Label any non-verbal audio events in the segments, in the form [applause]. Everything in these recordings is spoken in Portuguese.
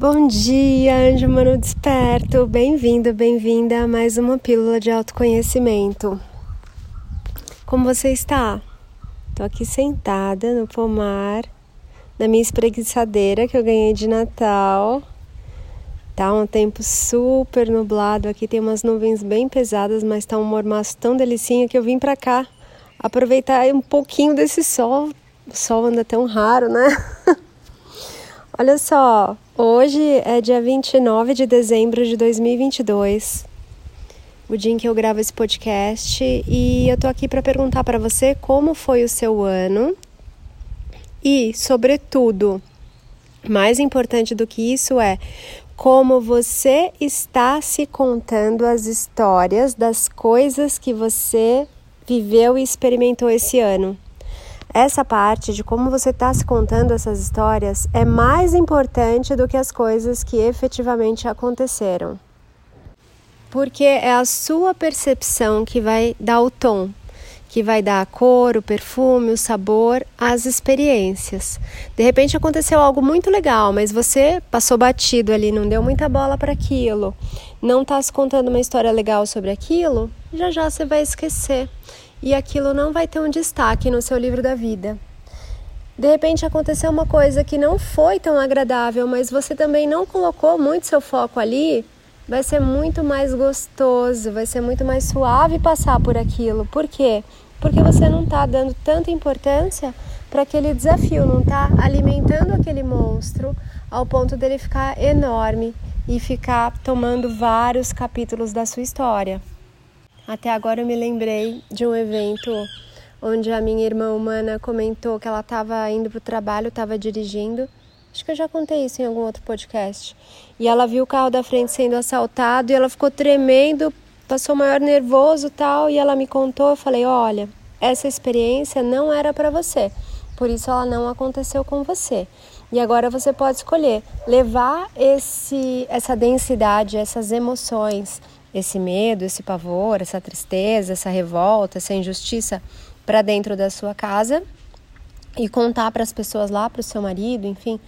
Bom dia, anjo mano desperto. Bem-vindo, bem-vinda a mais uma pílula de autoconhecimento. Como você está? Tô aqui sentada no pomar da minha espreguiçadeira que eu ganhei de Natal. Tá um tempo super nublado aqui, tem umas nuvens bem pesadas, mas tá um mormaço tão delicinho que eu vim pra cá aproveitar um pouquinho desse sol. O sol anda tão raro, né? [laughs] Olha só, hoje é dia 29 de dezembro de 2022, o dia em que eu gravo esse podcast, e eu tô aqui para perguntar para você como foi o seu ano e, sobretudo, mais importante do que isso é como você está se contando as histórias das coisas que você viveu e experimentou esse ano. Essa parte de como você está se contando essas histórias é mais importante do que as coisas que efetivamente aconteceram. Porque é a sua percepção que vai dar o tom, que vai dar a cor, o perfume, o sabor às experiências. De repente aconteceu algo muito legal, mas você passou batido ali, não deu muita bola para aquilo, não está se contando uma história legal sobre aquilo, já já você vai esquecer e aquilo não vai ter um destaque no seu livro da vida. De repente aconteceu uma coisa que não foi tão agradável, mas você também não colocou muito seu foco ali, vai ser muito mais gostoso, vai ser muito mais suave passar por aquilo. Por quê? Porque você não está dando tanta importância para aquele desafio, não está alimentando aquele monstro ao ponto dele ficar enorme e ficar tomando vários capítulos da sua história. Até agora eu me lembrei de um evento onde a minha irmã humana comentou que ela estava indo para o trabalho, estava dirigindo. Acho que eu já contei isso em algum outro podcast. E ela viu o carro da frente sendo assaltado e ela ficou tremendo, passou maior nervoso tal. E ela me contou. Eu falei: Olha, essa experiência não era para você, por isso ela não aconteceu com você. E agora você pode escolher levar esse, essa densidade, essas emoções, esse medo, esse pavor, essa tristeza, essa revolta, essa injustiça para dentro da sua casa e contar para as pessoas lá, para o seu marido, enfim,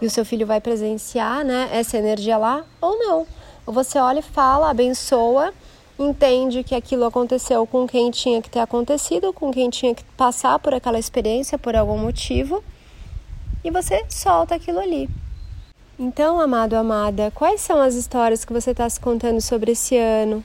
e o seu filho vai presenciar, né, essa energia lá ou não. Ou você olha e fala, abençoa, entende que aquilo aconteceu com quem tinha que ter acontecido, com quem tinha que passar por aquela experiência por algum motivo, e você solta aquilo ali. Então, amado, amada, quais são as histórias que você está se contando sobre esse ano?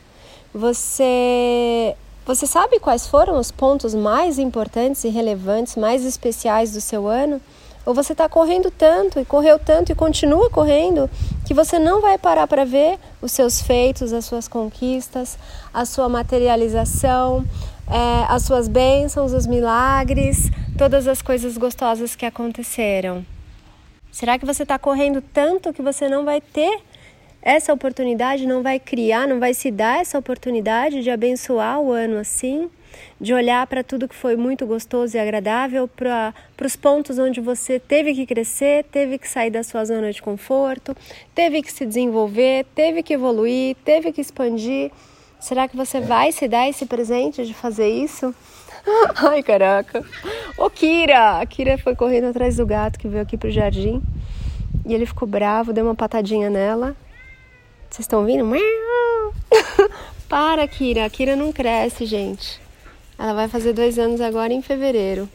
Você, você sabe quais foram os pontos mais importantes e relevantes, mais especiais do seu ano? Ou você está correndo tanto e correu tanto e continua correndo que você não vai parar para ver os seus feitos, as suas conquistas, a sua materialização, é, as suas bênçãos, os milagres, todas as coisas gostosas que aconteceram? Será que você está correndo tanto que você não vai ter essa oportunidade, não vai criar, não vai se dar essa oportunidade de abençoar o ano assim? De olhar para tudo que foi muito gostoso e agradável, para os pontos onde você teve que crescer, teve que sair da sua zona de conforto, teve que se desenvolver, teve que evoluir, teve que expandir. Será que você vai se dar esse presente de fazer isso? [laughs] Ai, caraca. Ô, Kira! A Kira foi correndo atrás do gato que veio aqui pro jardim. E ele ficou bravo, deu uma patadinha nela. Vocês estão ouvindo? [laughs] Para, Kira. A Kira não cresce, gente. Ela vai fazer dois anos agora em fevereiro.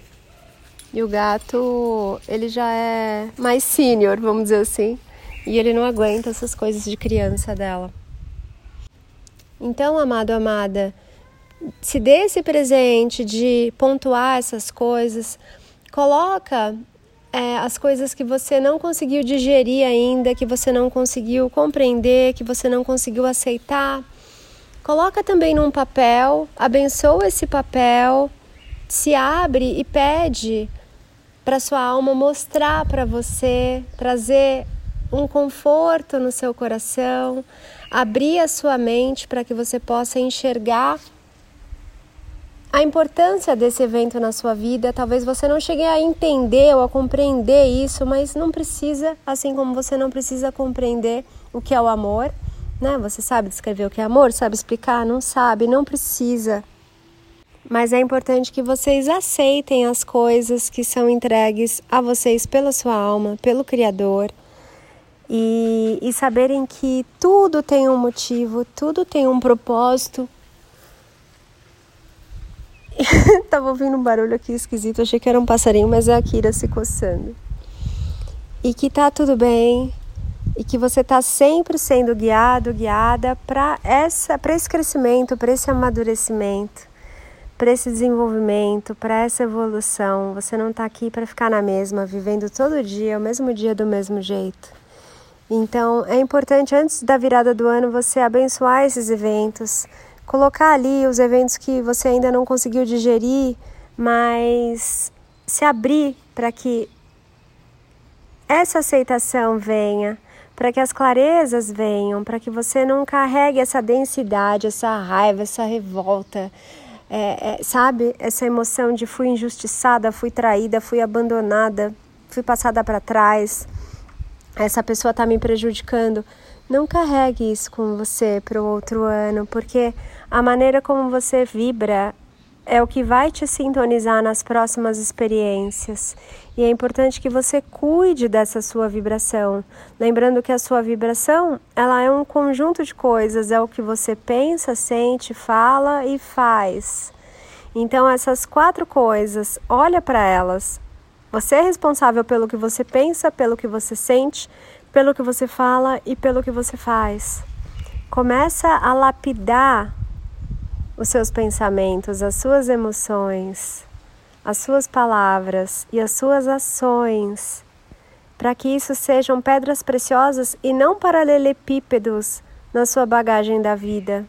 E o gato, ele já é mais sênior, vamos dizer assim. E ele não aguenta essas coisas de criança dela. Então, amado, amada, se dê esse presente de pontuar essas coisas, coloca é, as coisas que você não conseguiu digerir ainda, que você não conseguiu compreender, que você não conseguiu aceitar. Coloca também num papel, abençoa esse papel, se abre e pede para sua alma mostrar para você, trazer um conforto no seu coração, abrir a sua mente para que você possa enxergar a importância desse evento na sua vida. Talvez você não chegue a entender ou a compreender isso, mas não precisa, assim como você não precisa compreender o que é o amor, né? Você sabe descrever o que é amor, sabe explicar? Não sabe, não precisa. Mas é importante que vocês aceitem as coisas que são entregues a vocês pela sua alma, pelo Criador, e, e saberem que tudo tem um motivo, tudo tem um propósito. [laughs] Tava ouvindo um barulho aqui esquisito, achei que era um passarinho, mas é a Kira se coçando. E que tá tudo bem, e que você tá sempre sendo guiado, guiada para essa, para esse crescimento, para esse amadurecimento, para esse desenvolvimento, para essa evolução. Você não tá aqui para ficar na mesma, vivendo todo dia, o mesmo dia do mesmo jeito. Então, é importante antes da virada do ano você abençoar esses eventos, colocar ali os eventos que você ainda não conseguiu digerir, mas se abrir para que essa aceitação venha, para que as clarezas venham, para que você não carregue essa densidade, essa raiva, essa revolta, é, é, sabe? Essa emoção de fui injustiçada, fui traída, fui abandonada, fui passada para trás essa pessoa está me prejudicando. Não carregue isso com você para o outro ano, porque a maneira como você vibra é o que vai te sintonizar nas próximas experiências. E é importante que você cuide dessa sua vibração, lembrando que a sua vibração, ela é um conjunto de coisas, é o que você pensa, sente, fala e faz. Então essas quatro coisas, olha para elas, você é responsável pelo que você pensa, pelo que você sente, pelo que você fala e pelo que você faz. Começa a lapidar os seus pensamentos, as suas emoções, as suas palavras e as suas ações, para que isso sejam pedras preciosas e não paralelepípedos na sua bagagem da vida.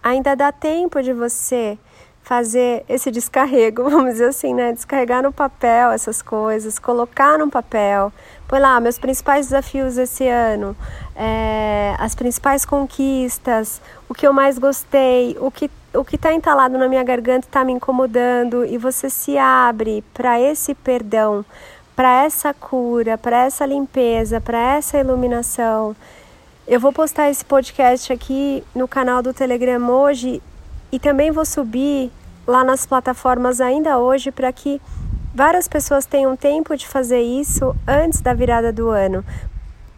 Ainda dá tempo de você fazer esse descarrego, [laughs] vamos dizer assim, né? Descarregar no papel essas coisas, colocar no papel. Põe lá, meus principais desafios esse ano, é, as principais conquistas, o que eu mais gostei, o que o que está entalado na minha garganta está me incomodando e você se abre para esse perdão, para essa cura, para essa limpeza, para essa iluminação. Eu vou postar esse podcast aqui no canal do Telegram hoje e também vou subir lá nas plataformas ainda hoje para que várias pessoas tenham tempo de fazer isso antes da virada do ano.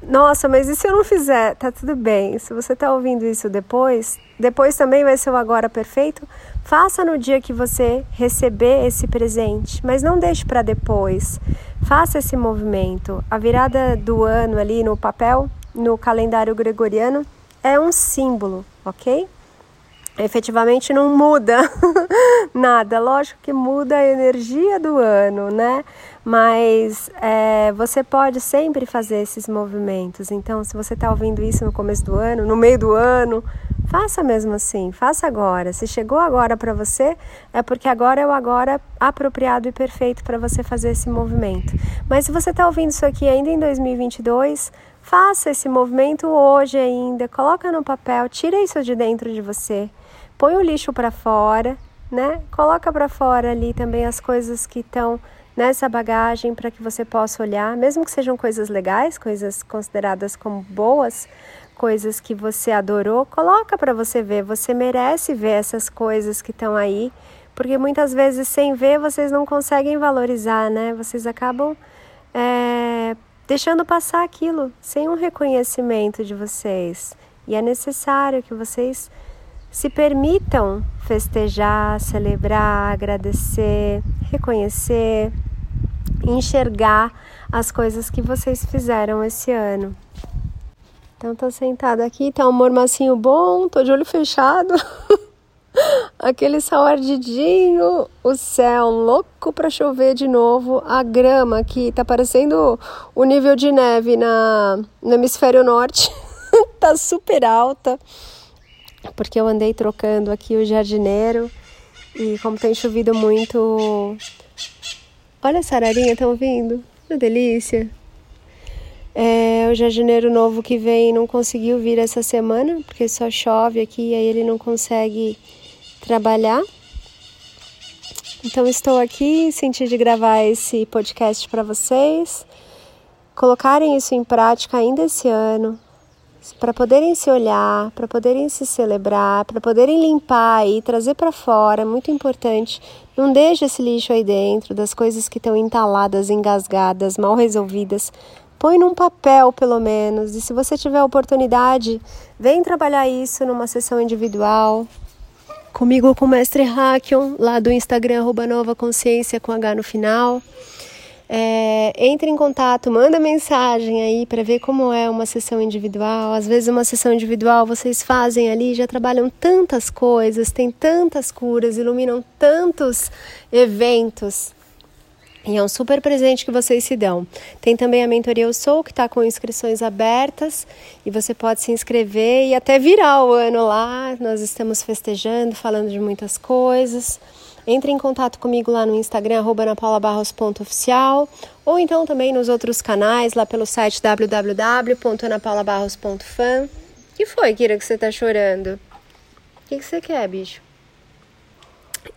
Nossa, mas e se eu não fizer? Tá tudo bem. Se você tá ouvindo isso depois, depois também vai ser o agora perfeito. Faça no dia que você receber esse presente, mas não deixe para depois. Faça esse movimento. A virada do ano ali no papel, no calendário gregoriano, é um símbolo, ok? Efetivamente não muda [laughs] nada. Lógico que muda a energia do ano, né? Mas é, você pode sempre fazer esses movimentos. Então, se você está ouvindo isso no começo do ano, no meio do ano, faça mesmo assim, faça agora. Se chegou agora para você, é porque agora é o agora apropriado e perfeito para você fazer esse movimento. Mas se você está ouvindo isso aqui ainda em 2022, faça esse movimento hoje ainda, coloca no papel, tira isso de dentro de você põe o lixo para fora, né? Coloca para fora ali também as coisas que estão nessa bagagem para que você possa olhar, mesmo que sejam coisas legais, coisas consideradas como boas, coisas que você adorou, coloca para você ver. Você merece ver essas coisas que estão aí, porque muitas vezes sem ver vocês não conseguem valorizar, né? Vocês acabam é, deixando passar aquilo sem um reconhecimento de vocês. E é necessário que vocês se permitam festejar, celebrar, agradecer, reconhecer, enxergar as coisas que vocês fizeram esse ano. Então tô sentada aqui, tá um mormacinho bom, tô de olho fechado. [laughs] Aquele sol ardidinho, o céu louco para chover de novo, a grama aqui tá parecendo o nível de neve na, no hemisfério norte, [laughs] tá super alta porque eu andei trocando aqui o jardineiro e como tem chovido muito. Olha a sararinha, estão ouvindo? Que delícia! É, o jardineiro novo que vem não conseguiu vir essa semana, porque só chove aqui e aí ele não consegue trabalhar. Então estou aqui, senti de gravar esse podcast para vocês, colocarem isso em prática ainda esse ano, para poderem se olhar, para poderem se celebrar, para poderem limpar e trazer para fora, é muito importante. Não deixe esse lixo aí dentro, das coisas que estão entaladas, engasgadas, mal resolvidas. põe num papel pelo menos. E se você tiver oportunidade, vem trabalhar isso numa sessão individual. Comigo com o mestre Hackion, lá do Instagram, arroba Nova Consciência com H no final. É, entre em contato, manda mensagem aí para ver como é uma sessão individual. Às vezes, uma sessão individual vocês fazem ali, já trabalham tantas coisas, tem tantas curas, iluminam tantos eventos. E é um super presente que vocês se dão. Tem também a mentoria Eu Sou, que está com inscrições abertas e você pode se inscrever e até virar o ano lá. Nós estamos festejando, falando de muitas coisas. Entre em contato comigo lá no Instagram, anapaulabarros.oficial, ou então também nos outros canais, lá pelo site www.anapaulabarros.fan. que foi, Kira, que você tá chorando? O que, que você quer, bicho?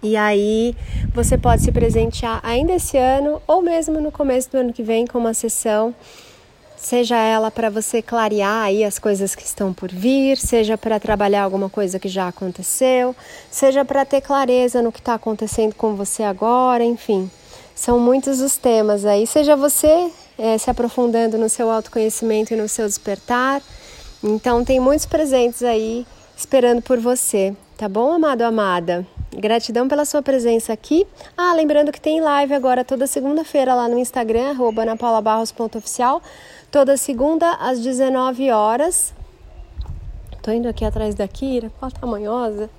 E aí você pode se presentear ainda esse ano ou mesmo no começo do ano que vem com uma sessão seja ela para você clarear aí as coisas que estão por vir, seja para trabalhar alguma coisa que já aconteceu, seja para ter clareza no que está acontecendo com você agora, enfim. São muitos os temas aí, seja você é, se aprofundando no seu autoconhecimento e no seu despertar. Então, tem muitos presentes aí esperando por você, tá bom, amado, amada? Gratidão pela sua presença aqui. Ah, lembrando que tem live agora toda segunda-feira lá no Instagram, arroba toda segunda às 19 horas. Tô indo aqui atrás da Kira, qual tamanhosa.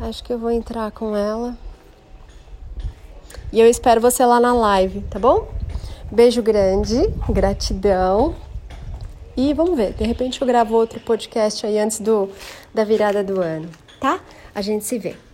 Acho que eu vou entrar com ela. E eu espero você lá na live, tá bom? Beijo grande, gratidão. E vamos ver, de repente eu gravo outro podcast aí antes do, da virada do ano, tá? A gente se vê.